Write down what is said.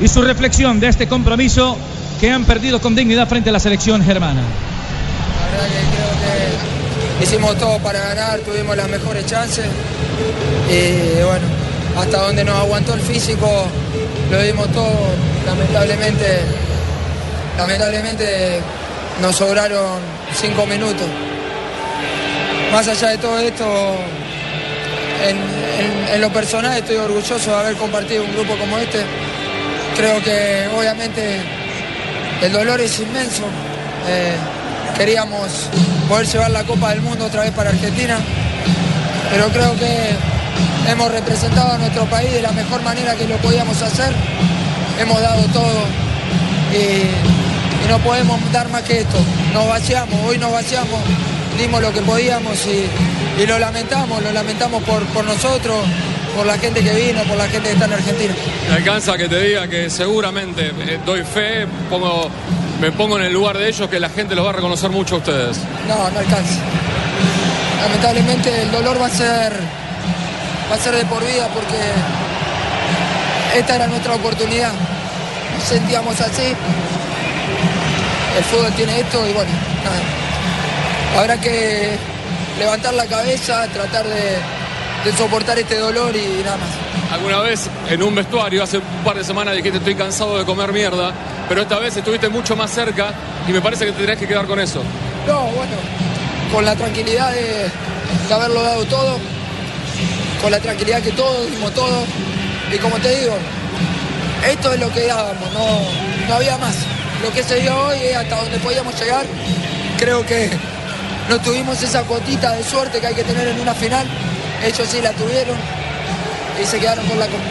y su reflexión de este compromiso que han perdido con dignidad frente a la selección germana. La verdad que creo que hicimos todo para ganar, tuvimos las mejores chances y bueno, hasta donde nos aguantó el físico lo dimos todo, lamentablemente, lamentablemente nos sobraron cinco minutos. Más allá de todo esto, en, en- en lo personal estoy orgulloso de haber compartido un grupo como este. Creo que obviamente el dolor es inmenso. Eh, queríamos poder llevar la Copa del Mundo otra vez para Argentina, pero creo que hemos representado a nuestro país de la mejor manera que lo podíamos hacer. Hemos dado todo y, no podemos dar más que esto. Nos vaciamos, hoy nos vaciamos, dimos lo que podíamos y, y lo lamentamos, lo lamentamos por, por nosotros, por la gente que vino, por la gente que está en Argentina. Me alcanza que te diga que seguramente eh, doy fe, pongo, me pongo en el lugar de ellos, que la gente los va a reconocer mucho a ustedes. No, no alcanza. Lamentablemente el dolor va a ser va a ser de por vida porque esta era nuestra oportunidad. Nos sentíamos así. El fútbol tiene esto y bueno, nada. Habrá que levantar la cabeza, tratar de, de soportar este dolor y nada más. Alguna vez en un vestuario, hace un par de semanas dijiste estoy cansado de comer mierda, pero esta vez estuviste mucho más cerca y me parece que te tenés que quedar con eso. No, bueno, con la tranquilidad de, de haberlo dado todo, con la tranquilidad que todos dimos todo. Y como te digo, esto es lo que dábamos, no, no había más. Lo que se dio hoy es hasta donde podíamos llegar. Creo que no tuvimos esa cuotita de suerte que hay que tener en una final ellos sí la tuvieron y se quedaron con la copa.